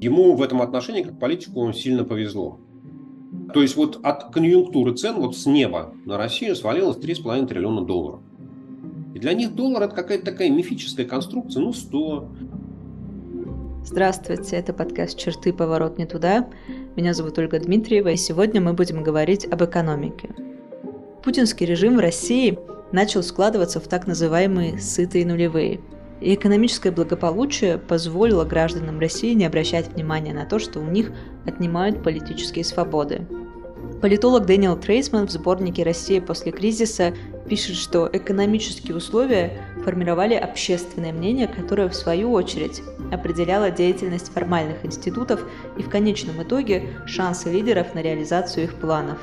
Ему в этом отношении, как политику, сильно повезло. То есть вот от конъюнктуры цен вот с неба на Россию свалилось 3,5 триллиона долларов. И для них доллар это какая-то такая мифическая конструкция, ну 100. Здравствуйте, это подкаст «Черты. Поворот не туда». Меня зовут Ольга Дмитриева, и сегодня мы будем говорить об экономике. Путинский режим в России начал складываться в так называемые «сытые нулевые», и экономическое благополучие позволило гражданам России не обращать внимания на то, что у них отнимают политические свободы. Политолог Дэниел Трейсман в сборнике «Россия после кризиса» пишет, что экономические условия формировали общественное мнение, которое в свою очередь определяло деятельность формальных институтов и в конечном итоге шансы лидеров на реализацию их планов.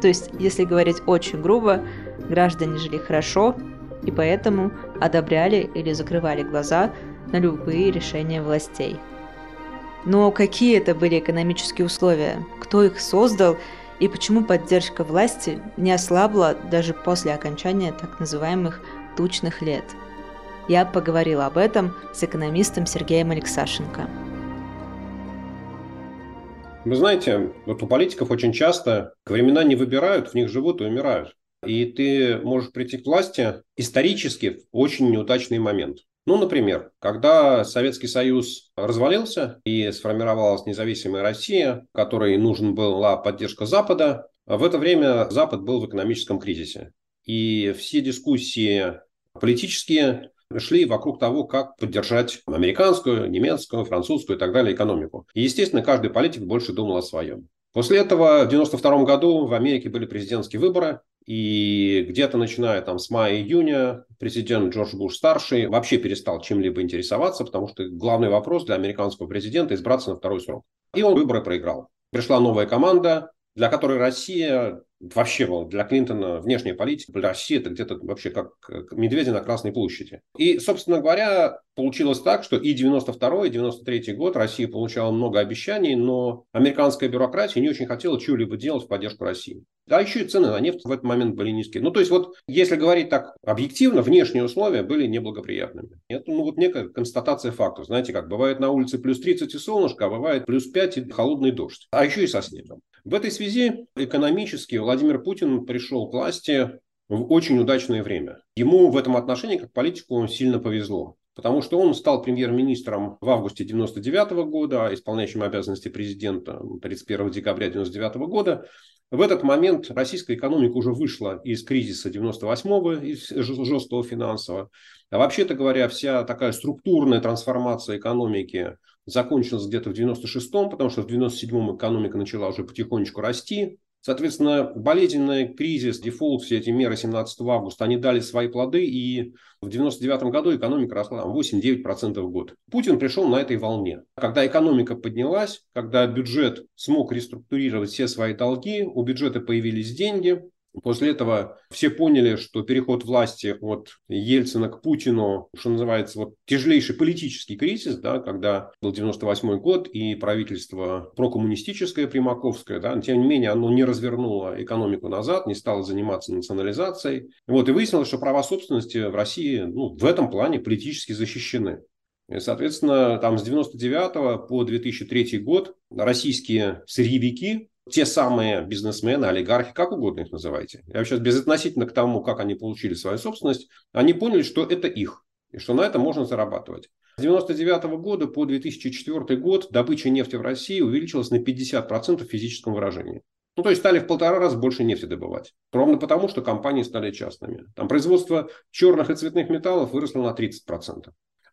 То есть, если говорить очень грубо, граждане жили хорошо, и поэтому одобряли или закрывали глаза на любые решения властей. Но какие это были экономические условия? Кто их создал? И почему поддержка власти не ослабла даже после окончания так называемых тучных лет? Я поговорила об этом с экономистом Сергеем Алексашенко. Вы знаете, вот у политиков очень часто времена не выбирают, в них живут и умирают. И ты можешь прийти к власти исторически в очень неудачный момент. Ну, например, когда Советский Союз развалился и сформировалась независимая Россия, которой нужна была поддержка Запада, в это время Запад был в экономическом кризисе. И все дискуссии политические шли вокруг того, как поддержать американскую, немецкую, французскую и так далее экономику. И, естественно, каждый политик больше думал о своем. После этого в 1992 году в Америке были президентские выборы, и где-то начиная там с мая-июня президент Джордж Буш-старший вообще перестал чем-либо интересоваться, потому что главный вопрос для американского президента – избраться на второй срок. И он выборы проиграл. Пришла новая команда, для которой Россия вообще для Клинтона внешняя политика, для России это где-то вообще как медведи на Красной площади. И, собственно говоря, получилось так, что и 92 и 93 год Россия получала много обещаний, но американская бюрократия не очень хотела чего-либо делать в поддержку России. Да, еще и цены на нефть в этот момент были низкие. Ну, то есть, вот, если говорить так объективно, внешние условия были неблагоприятными. Это, ну, вот некая констатация фактов. Знаете, как бывает на улице плюс 30 и солнышко, а бывает плюс 5 и холодный дождь. А еще и со снегом. В этой связи экономически Владимир Путин пришел к власти в очень удачное время. Ему в этом отношении, как политику, сильно повезло. Потому что он стал премьер-министром в августе 1999 года, а исполняющим обязанности президента 31 декабря 1999 года. В этот момент российская экономика уже вышла из кризиса 98-го, из жесткого финансового. А вообще-то говоря, вся такая структурная трансформация экономики закончилась где-то в 96-м, потому что в 97-м экономика начала уже потихонечку расти. Соответственно, болезненный кризис, дефолт, все эти меры 17 августа, они дали свои плоды, и в 99 году экономика росла 8-9% в год. Путин пришел на этой волне. Когда экономика поднялась, когда бюджет смог реструктурировать все свои долги, у бюджета появились деньги, После этого все поняли, что переход власти от Ельцина к Путину, что называется, вот тяжелейший политический кризис, да, когда был 98 год и правительство прокоммунистическое, примаковское, да, тем не менее оно не развернуло экономику назад, не стало заниматься национализацией. Вот, и выяснилось, что права собственности в России ну, в этом плане политически защищены. И, соответственно, там с 99 по 2003 год российские сырьевики те самые бизнесмены, олигархи, как угодно их называйте. Я сейчас безотносительно к тому, как они получили свою собственность, они поняли, что это их, и что на этом можно зарабатывать. С 1999 года по 2004 год добыча нефти в России увеличилась на 50% в физическом выражении. Ну, то есть стали в полтора раза больше нефти добывать. Ровно потому, что компании стали частными. Там производство черных и цветных металлов выросло на 30%.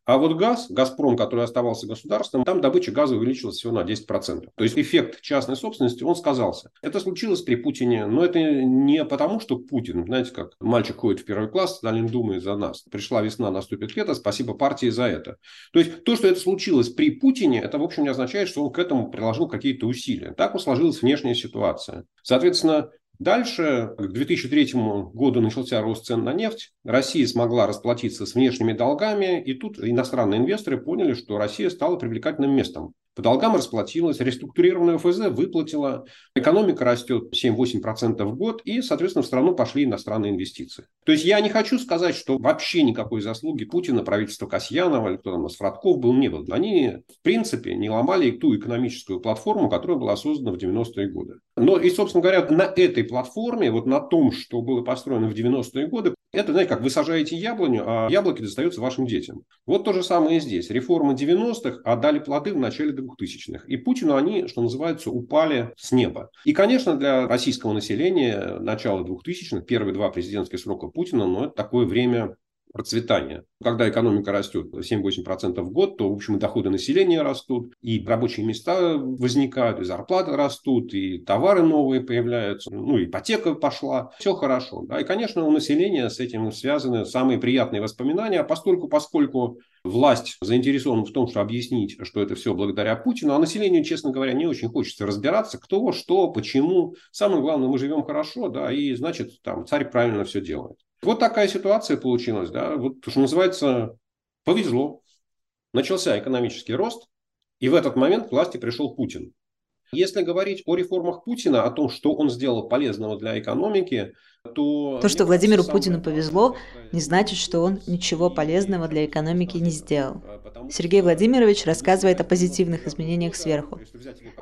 А вот газ, Газпром, который оставался государством, там добыча газа увеличилась всего на 10%. То есть эффект частной собственности, он сказался. Это случилось при Путине, но это не потому, что Путин, знаете, как мальчик ходит в первый класс, Сталин думает за нас. Пришла весна, наступит лето, спасибо партии за это. То есть то, что это случилось при Путине, это, в общем, не означает, что он к этому приложил какие-то усилия. Так сложилась внешняя ситуация. Соответственно, Дальше, к 2003 году начался рост цен на нефть. Россия смогла расплатиться с внешними долгами. И тут иностранные инвесторы поняли, что Россия стала привлекательным местом по долгам расплатилась, реструктурированная ОФЗ выплатила, экономика растет 7-8% в год, и, соответственно, в страну пошли иностранные инвестиции. То есть я не хочу сказать, что вообще никакой заслуги Путина, правительства Касьянова или кто там, Фродков был, не был. Они, в принципе, не ломали ту экономическую платформу, которая была создана в 90-е годы. Но и, собственно говоря, на этой платформе, вот на том, что было построено в 90-е годы, это, знаете, как вы сажаете яблоню, а яблоки достаются вашим детям. Вот то же самое и здесь. Реформы 90-х отдали плоды в начале 2000-х. И Путину они, что называется, упали с неба. И, конечно, для российского населения начало 2000-х, первые два президентских срока Путина, ну, это такое время процветания. Когда экономика растет 7-8% в год, то, в общем, и доходы населения растут, и рабочие места возникают, и зарплаты растут, и товары новые появляются, ну, ипотека пошла, все хорошо. Да? И, конечно, у населения с этим связаны самые приятные воспоминания, а постольку, поскольку власть заинтересована в том, чтобы объяснить, что это все благодаря Путину, а населению, честно говоря, не очень хочется разбираться, кто, что, почему. Самое главное, мы живем хорошо, да, и, значит, там царь правильно все делает. Вот такая ситуация получилась, да, вот, что называется, повезло. Начался экономический рост, и в этот момент к власти пришел Путин. Если говорить о реформах Путина, о том, что он сделал полезного для экономики, то... То, что Владимиру Путину повезло, не значит, что он ничего полезного для экономики не сделал. Сергей Владимирович рассказывает о позитивных изменениях сверху.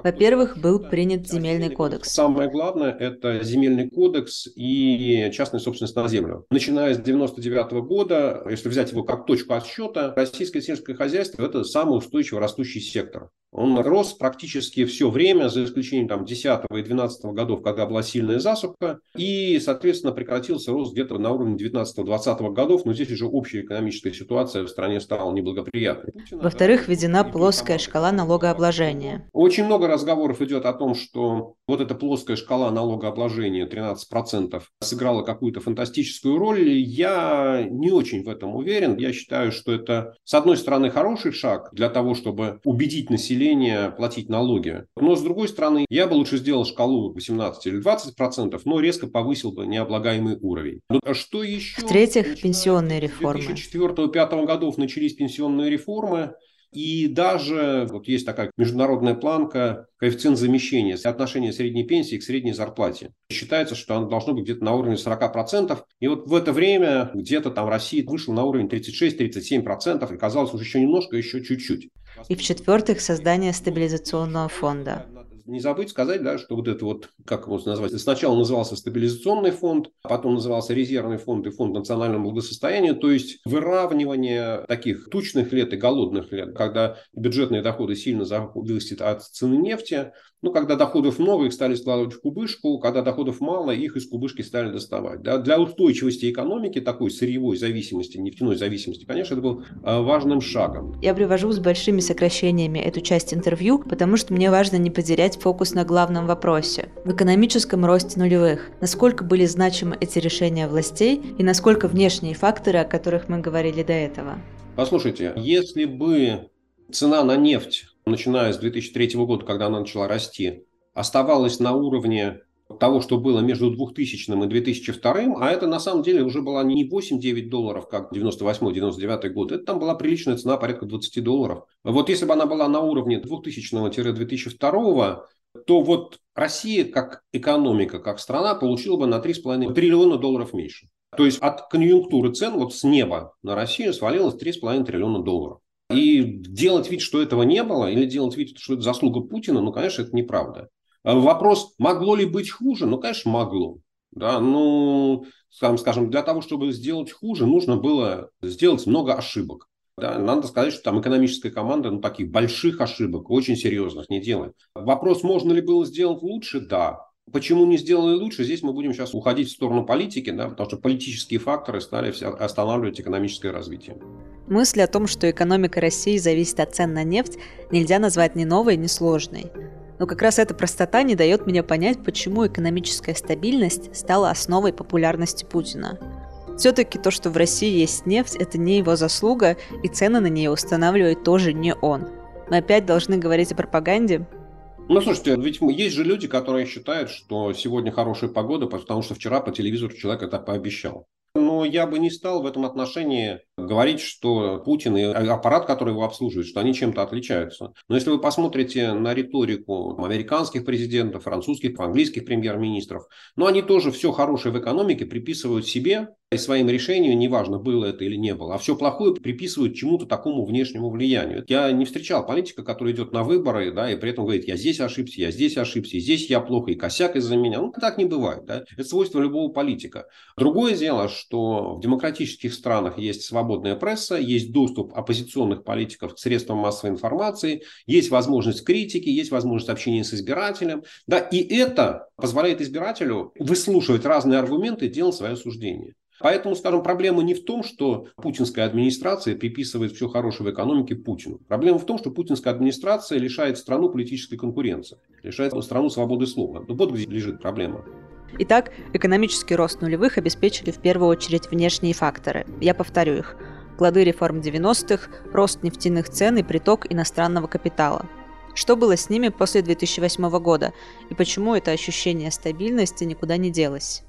Во-первых, был принят земельный кодекс. Самое главное – это земельный кодекс и частная собственность на землю. Начиная с 1999 года, если взять его как точку отсчета, российское сельское хозяйство – это самый устойчиво растущий сектор. Он рос практически все время, за исключением там, 10 и 12 годов, когда была сильная засуха, и, соответственно, прекратился рост где-то на уровне 19-20 годов, но здесь уже общая экономическая ситуация в стране стала неблагоприятной. Во-вторых, введена плоская шкала налогообложения. Очень много разговоров идет о том, что вот эта плоская шкала налогообложения 13% сыграла какую-то фантастическую роль. Я не очень в этом уверен. Я считаю, что это, с одной стороны, хороший шаг для того, чтобы убедить население населения платить налоги. Но, с другой стороны, я бы лучше сделал шкалу 18 или 20 процентов, но резко повысил бы необлагаемый уровень. Но ну, а что еще? В-третьих, пенсионные реформы. С 2004-2005 годов начались пенсионные реформы. И даже вот есть такая международная планка, коэффициент замещения, соотношение средней пенсии к средней зарплате. Считается, что оно должно быть где-то на уровне 40%. И вот в это время где-то там Россия вышла на уровень 36-37%, и казалось уже еще немножко, еще чуть-чуть. И в-четвертых, создание стабилизационного фонда. Не забыть сказать, да, что вот это вот, как его назвать, сначала назывался стабилизационный фонд, а потом назывался резервный фонд и фонд национального благосостояния, то есть выравнивание таких тучных лет и голодных лет, когда бюджетные доходы сильно зависят от цены нефти, ну, когда доходов много, их стали складывать в кубышку, когда доходов мало, их из кубышки стали доставать. Да? Для устойчивости экономики, такой сырьевой зависимости, нефтяной зависимости, конечно, это был а, важным шагом. Я привожу с большими сокращениями эту часть интервью, потому что мне важно не потерять фокус на главном вопросе. В экономическом росте нулевых. Насколько были значимы эти решения властей и насколько внешние факторы, о которых мы говорили до этого? Послушайте, если бы цена на нефть начиная с 2003 года, когда она начала расти, оставалась на уровне того, что было между 2000 и 2002, а это на самом деле уже была не 8-9 долларов, как 98-99 год, это там была приличная цена, порядка 20 долларов. Вот если бы она была на уровне 2000-2002, то вот Россия как экономика, как страна получила бы на 3,5 триллиона долларов меньше. То есть от конъюнктуры цен вот с неба на Россию свалилось 3,5 триллиона долларов. И делать вид, что этого не было, или делать вид, что это заслуга Путина, ну, конечно, это неправда. А вопрос, могло ли быть хуже? Ну, конечно, могло. Да, ну, скажем, для того, чтобы сделать хуже, нужно было сделать много ошибок. Да, надо сказать, что там экономическая команда ну, таких больших ошибок, очень серьезных, не делает. Вопрос, можно ли было сделать лучше? Да. Почему не сделали лучше? Здесь мы будем сейчас уходить в сторону политики, да, потому что политические факторы стали останавливать экономическое развитие. Мысль о том, что экономика России зависит от цен на нефть, нельзя назвать ни новой, ни сложной. Но как раз эта простота не дает мне понять, почему экономическая стабильность стала основой популярности Путина. Все-таки то, что в России есть нефть, это не его заслуга, и цены на нее устанавливает тоже не он. Мы опять должны говорить о пропаганде, ну, слушайте, ведь есть же люди, которые считают, что сегодня хорошая погода, потому что вчера по телевизору человек это пообещал. Но я бы не стал в этом отношении говорить, что Путин и аппарат, который его обслуживает, что они чем-то отличаются. Но если вы посмотрите на риторику американских президентов, французских, английских премьер-министров, ну, они тоже все хорошее в экономике приписывают себе и своим решениям, неважно, было это или не было, а все плохое приписывают чему-то такому внешнему влиянию. Я не встречал политика, который идет на выборы, да, и при этом говорит, я здесь ошибся, я здесь ошибся, и здесь я плохо, и косяк из-за меня. Ну, так не бывает, да. Это свойство любого политика. Другое дело, что в демократических странах есть свободная пресса, есть доступ оппозиционных политиков к средствам массовой информации, есть возможность критики, есть возможность общения с избирателем, да, и это позволяет избирателю выслушивать разные аргументы и делать свое суждение. Поэтому, скажем, проблема не в том, что путинская администрация приписывает все хорошее в экономике Путину. Проблема в том, что путинская администрация лишает страну политической конкуренции, лишает страну свободы слова. Ну, вот где лежит проблема. Итак, экономический рост нулевых обеспечили в первую очередь внешние факторы. Я повторю их. Плоды реформ 90-х, рост нефтяных цен и приток иностранного капитала. Что было с ними после 2008 года и почему это ощущение стабильности никуда не делось?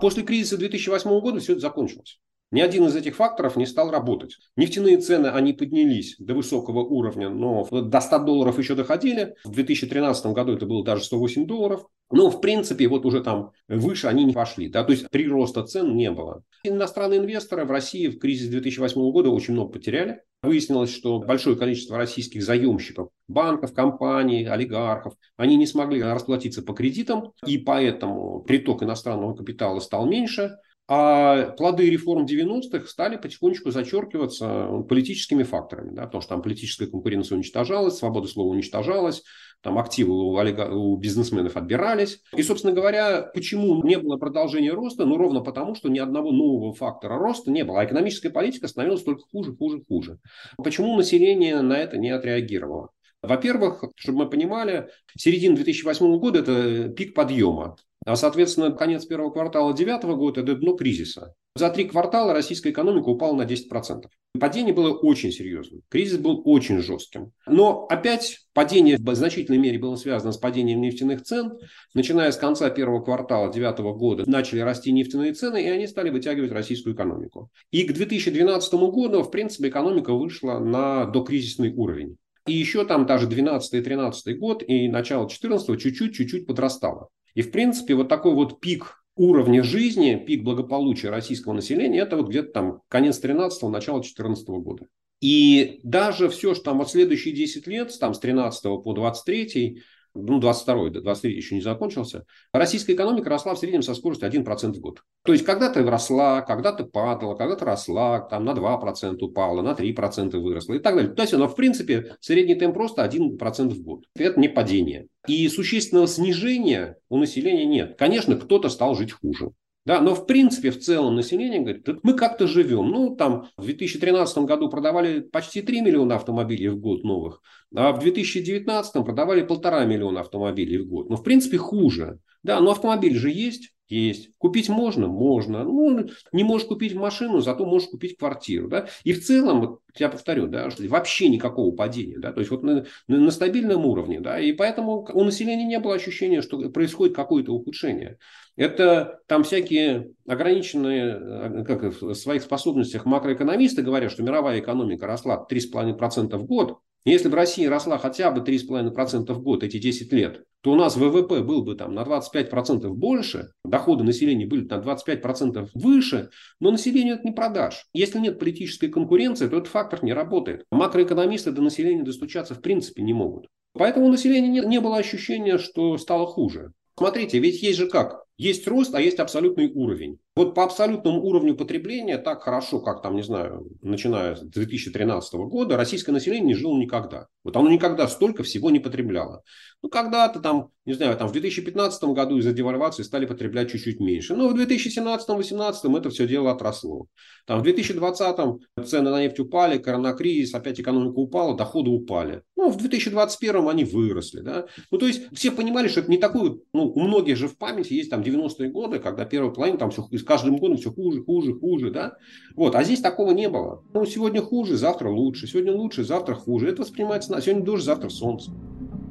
После кризиса 2008 года все это закончилось. Ни один из этих факторов не стал работать. Нефтяные цены, они поднялись до высокого уровня, но до 100 долларов еще доходили. В 2013 году это было даже 108 долларов. Но, в принципе, вот уже там выше они не пошли. Да? То есть прироста цен не было. Иностранные инвесторы в России в кризис 2008 года очень много потеряли. Выяснилось, что большое количество российских заемщиков, банков, компаний, олигархов, они не смогли расплатиться по кредитам, и поэтому приток иностранного капитала стал меньше, а плоды реформ 90-х стали потихонечку зачеркиваться политическими факторами, да, потому что там политическая конкуренция уничтожалась, свобода слова уничтожалась, там активы у, олига... у бизнесменов отбирались. И, собственно говоря, почему не было продолжения роста? Ну, ровно потому, что ни одного нового фактора роста не было. А экономическая политика становилась только хуже, хуже, хуже. Почему население на это не отреагировало? Во-первых, чтобы мы понимали, середина 2008 года – это пик подъема. А, соответственно, конец первого квартала 2009 года – это дно кризиса. За три квартала российская экономика упала на 10%. Падение было очень серьезным. Кризис был очень жестким. Но опять падение в значительной мере было связано с падением нефтяных цен. Начиная с конца первого квартала 2009 года начали расти нефтяные цены, и они стали вытягивать российскую экономику. И к 2012 году, в принципе, экономика вышла на докризисный уровень. И еще там даже 12-13 год и начало 14 чуть-чуть, чуть-чуть подрастало. И, в принципе, вот такой вот пик уровня жизни, пик благополучия российского населения, это вот где-то там конец 13-го, начало 14 года. И даже все, что там вот следующие 10 лет, там с 13 по 23 ну, 22 до 23 еще не закончился, российская экономика росла в среднем со скоростью 1% в год. То есть, когда-то росла, когда-то падала, когда-то росла, там на 2% упала, на 3% выросла и так далее. То есть, она, в принципе, средний темп просто 1% в год. Это не падение. И существенного снижения у населения нет. Конечно, кто-то стал жить хуже. Да, но в принципе в целом население говорит, мы как-то живем. Ну, там в 2013 году продавали почти 3 миллиона автомобилей в год новых, а в 2019 продавали полтора миллиона автомобилей в год. Но в принципе хуже. Да, но автомобиль же есть, есть. Купить можно? Можно. Ну, не можешь купить машину, зато можешь купить квартиру. Да? И в целом, вот, я повторю, да, что вообще никакого падения. Да? То есть вот на, на, на стабильном уровне. Да? И поэтому у населения не было ощущения, что происходит какое-то ухудшение. Это там всякие ограниченные э, как, в своих способностях макроэкономисты говорят, что мировая экономика росла 3,5% в год. Если бы Россия росла хотя бы 3,5% в год эти 10 лет, то у нас ВВП был бы там на 25% больше, доходы населения были на 25% выше, но населению это не продашь. Если нет политической конкуренции, то этот фактор не работает. Макроэкономисты до населения достучаться в принципе не могут. Поэтому у населения не, не было ощущения, что стало хуже. Смотрите, ведь есть же как? Есть рост, а есть абсолютный уровень. Вот по абсолютному уровню потребления так хорошо, как там, не знаю, начиная с 2013 года, российское население не жило никогда. Вот оно никогда столько всего не потребляло. Ну, когда-то там, не знаю, там в 2015 году из-за девальвации стали потреблять чуть-чуть меньше. Но в 2017-2018 это все дело отросло. Там в 2020 цены на нефть упали, коронакризис, опять экономика упала, доходы упали. Ну, в 2021 они выросли. Да? Ну, то есть все понимали, что это не такой, ну, у многих же в памяти есть там 90-е годы, когда первая половина там все, с каждым годом все хуже, хуже, хуже, да. Вот, а здесь такого не было. Ну, сегодня хуже, завтра лучше, сегодня лучше, завтра хуже. Это воспринимается на сегодня дождь, завтра солнце.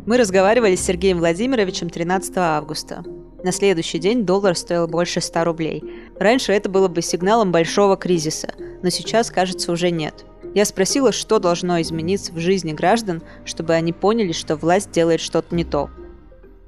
Мы разговаривали с Сергеем Владимировичем 13 августа. На следующий день доллар стоил больше 100 рублей. Раньше это было бы сигналом большого кризиса, но сейчас, кажется, уже нет. Я спросила, что должно измениться в жизни граждан, чтобы они поняли, что власть делает что-то не то.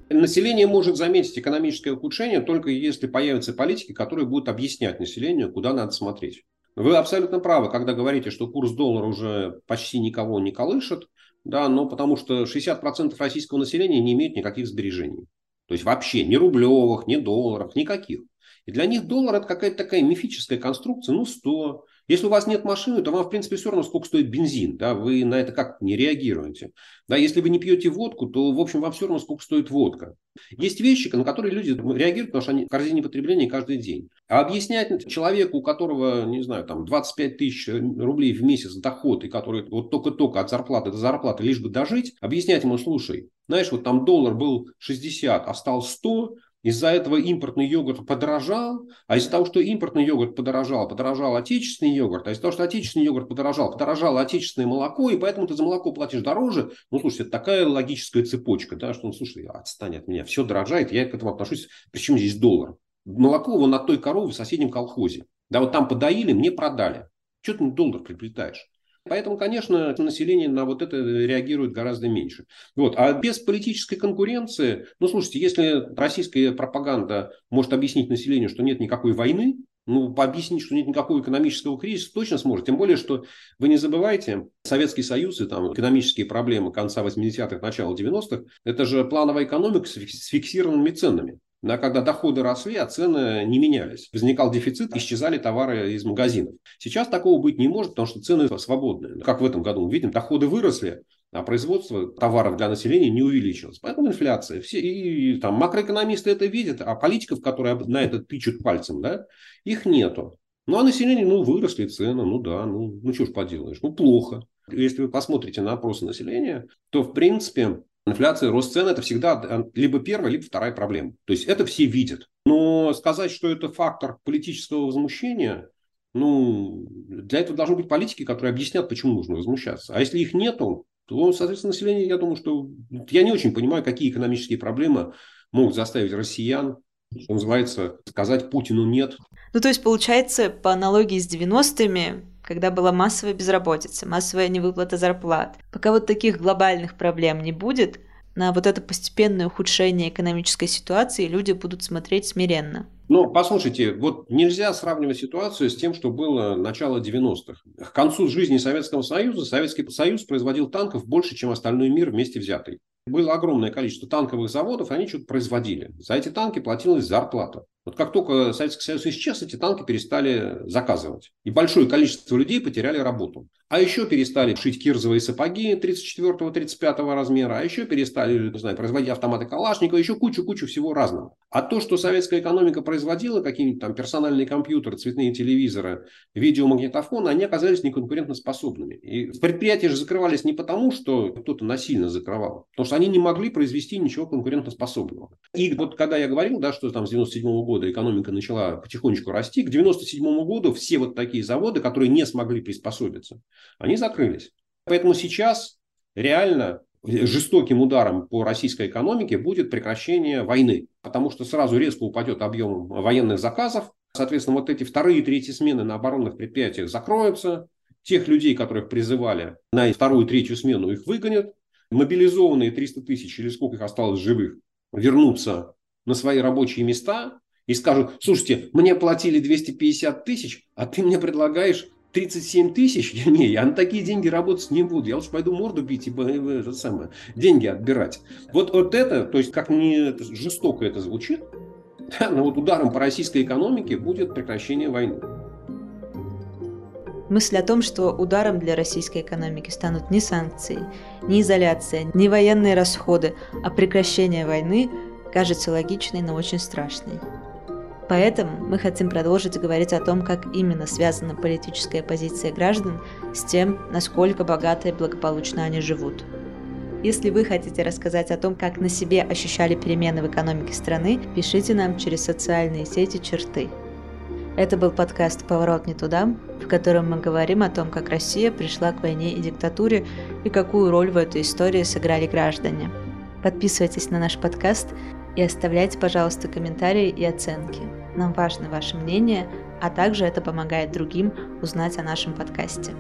Население может заметить экономическое ухудшение только если появятся политики, которые будут объяснять населению, куда надо смотреть. Вы абсолютно правы, когда говорите, что курс доллара уже почти никого не колышет, да, но потому что 60% российского населения не имеют никаких сбережений. То есть вообще ни рублевых, ни долларов, никаких. И для них доллар это какая-то такая мифическая конструкция, ну 100, если у вас нет машины, то вам, в принципе, все равно, сколько стоит бензин. Да? Вы на это как не реагируете. Да? Если вы не пьете водку, то, в общем, вам все равно, сколько стоит водка. Есть вещи, на которые люди реагируют, потому что они в корзине потребления каждый день. А объяснять человеку, у которого, не знаю, там 25 тысяч рублей в месяц доход, и который вот только-только от зарплаты до зарплаты, лишь бы дожить, объяснять ему, слушай, знаешь, вот там доллар был 60, а стал 100, из-за этого импортный йогурт подорожал, а из-за того, что импортный йогурт подорожал, подорожал отечественный йогурт, а из-за того, что отечественный йогурт подорожал, подорожало отечественное молоко, и поэтому ты за молоко платишь дороже. Ну, слушайте, это такая логическая цепочка, да, что, ну, слушай, отстань от меня, все дорожает, я к этому отношусь, причем здесь доллар. Молоко его на той корове в соседнем колхозе. Да, вот там подоили, мне продали. Что ты доллар приплетаешь? Поэтому, конечно, население на вот это реагирует гораздо меньше. Вот. А без политической конкуренции, ну, слушайте, если российская пропаганда может объяснить населению, что нет никакой войны, ну, объяснить, что нет никакого экономического кризиса, точно сможет. Тем более, что вы не забывайте, Советский Союз и там экономические проблемы конца 80-х, начала 90-х, это же плановая экономика с фиксированными ценами. Да, когда доходы росли, а цены не менялись. Возникал дефицит, исчезали товары из магазинов. Сейчас такого быть не может, потому что цены свободные. Как в этом году мы видим, доходы выросли, а производство товаров для населения не увеличилось. Поэтому инфляция. Все, и, там макроэкономисты это видят, а политиков, которые на это тычут пальцем, да, их нету. Ну, а население, ну, выросли цены, ну да, ну, ну что ж поделаешь, ну, плохо. Если вы посмотрите на опросы населения, то, в принципе, Инфляция, рост цен – это всегда э, либо первая, либо вторая проблема. То есть это все видят. Но сказать, что это фактор политического возмущения, ну, для этого должны быть политики, которые объяснят, почему нужно возмущаться. А если их нету, то, соответственно, население, я думаю, что... Я не очень понимаю, какие экономические проблемы могут заставить россиян, что называется, сказать Путину «нет». Ну, то есть, получается, по аналогии с 90-ми, когда была массовая безработица, массовая невыплата зарплат. Пока вот таких глобальных проблем не будет, на вот это постепенное ухудшение экономической ситуации люди будут смотреть смиренно. Ну, послушайте, вот нельзя сравнивать ситуацию с тем, что было начало 90-х. К концу жизни Советского Союза Советский Союз производил танков больше, чем остальной мир вместе взятый. Было огромное количество танковых заводов, они что-то производили. За эти танки платилась зарплата. Вот как только Советский Союз исчез, эти танки перестали заказывать. И большое количество людей потеряли работу. А еще перестали шить кирзовые сапоги 34-35 размера, а еще перестали, не знаю, производить автоматы Калашникова, еще кучу-кучу всего разного. А то, что советская экономика производила, какие-нибудь там персональные компьютеры, цветные телевизоры, видеомагнитофоны, они оказались неконкурентоспособными. И предприятия же закрывались не потому, что кто-то насильно закрывал, потому что они не могли произвести ничего конкурентоспособного. И вот когда я говорил, да, что там с 97 года года экономика начала потихонечку расти, к 1997 году все вот такие заводы, которые не смогли приспособиться, они закрылись. Поэтому сейчас реально жестоким ударом по российской экономике будет прекращение войны, потому что сразу резко упадет объем военных заказов, соответственно, вот эти вторые и третьи смены на оборонных предприятиях закроются, тех людей, которых призывали на вторую и третью смену, их выгонят, мобилизованные 300 тысяч или сколько их осталось живых вернутся на свои рабочие места, и скажут, слушайте, мне платили 250 тысяч, а ты мне предлагаешь 37 тысяч? Не, я на такие деньги работать не буду. Я лучше пойду морду бить и это самое, деньги отбирать. Вот, вот это, то есть как не жестоко это звучит, да, но вот ударом по российской экономике будет прекращение войны. Мысль о том, что ударом для российской экономики станут не санкции, не изоляция, не военные расходы, а прекращение войны, кажется логичной, но очень страшной. Поэтому мы хотим продолжить говорить о том, как именно связана политическая позиция граждан с тем, насколько богато и благополучно они живут. Если вы хотите рассказать о том, как на себе ощущали перемены в экономике страны, пишите нам через социальные сети «Черты». Это был подкаст «Поворот не туда», в котором мы говорим о том, как Россия пришла к войне и диктатуре и какую роль в этой истории сыграли граждане. Подписывайтесь на наш подкаст И оставляйте, пожалуйста, комментарии и оценки. Нам важно ваше мнение, а также это помогает другим узнать о нашем подкасте.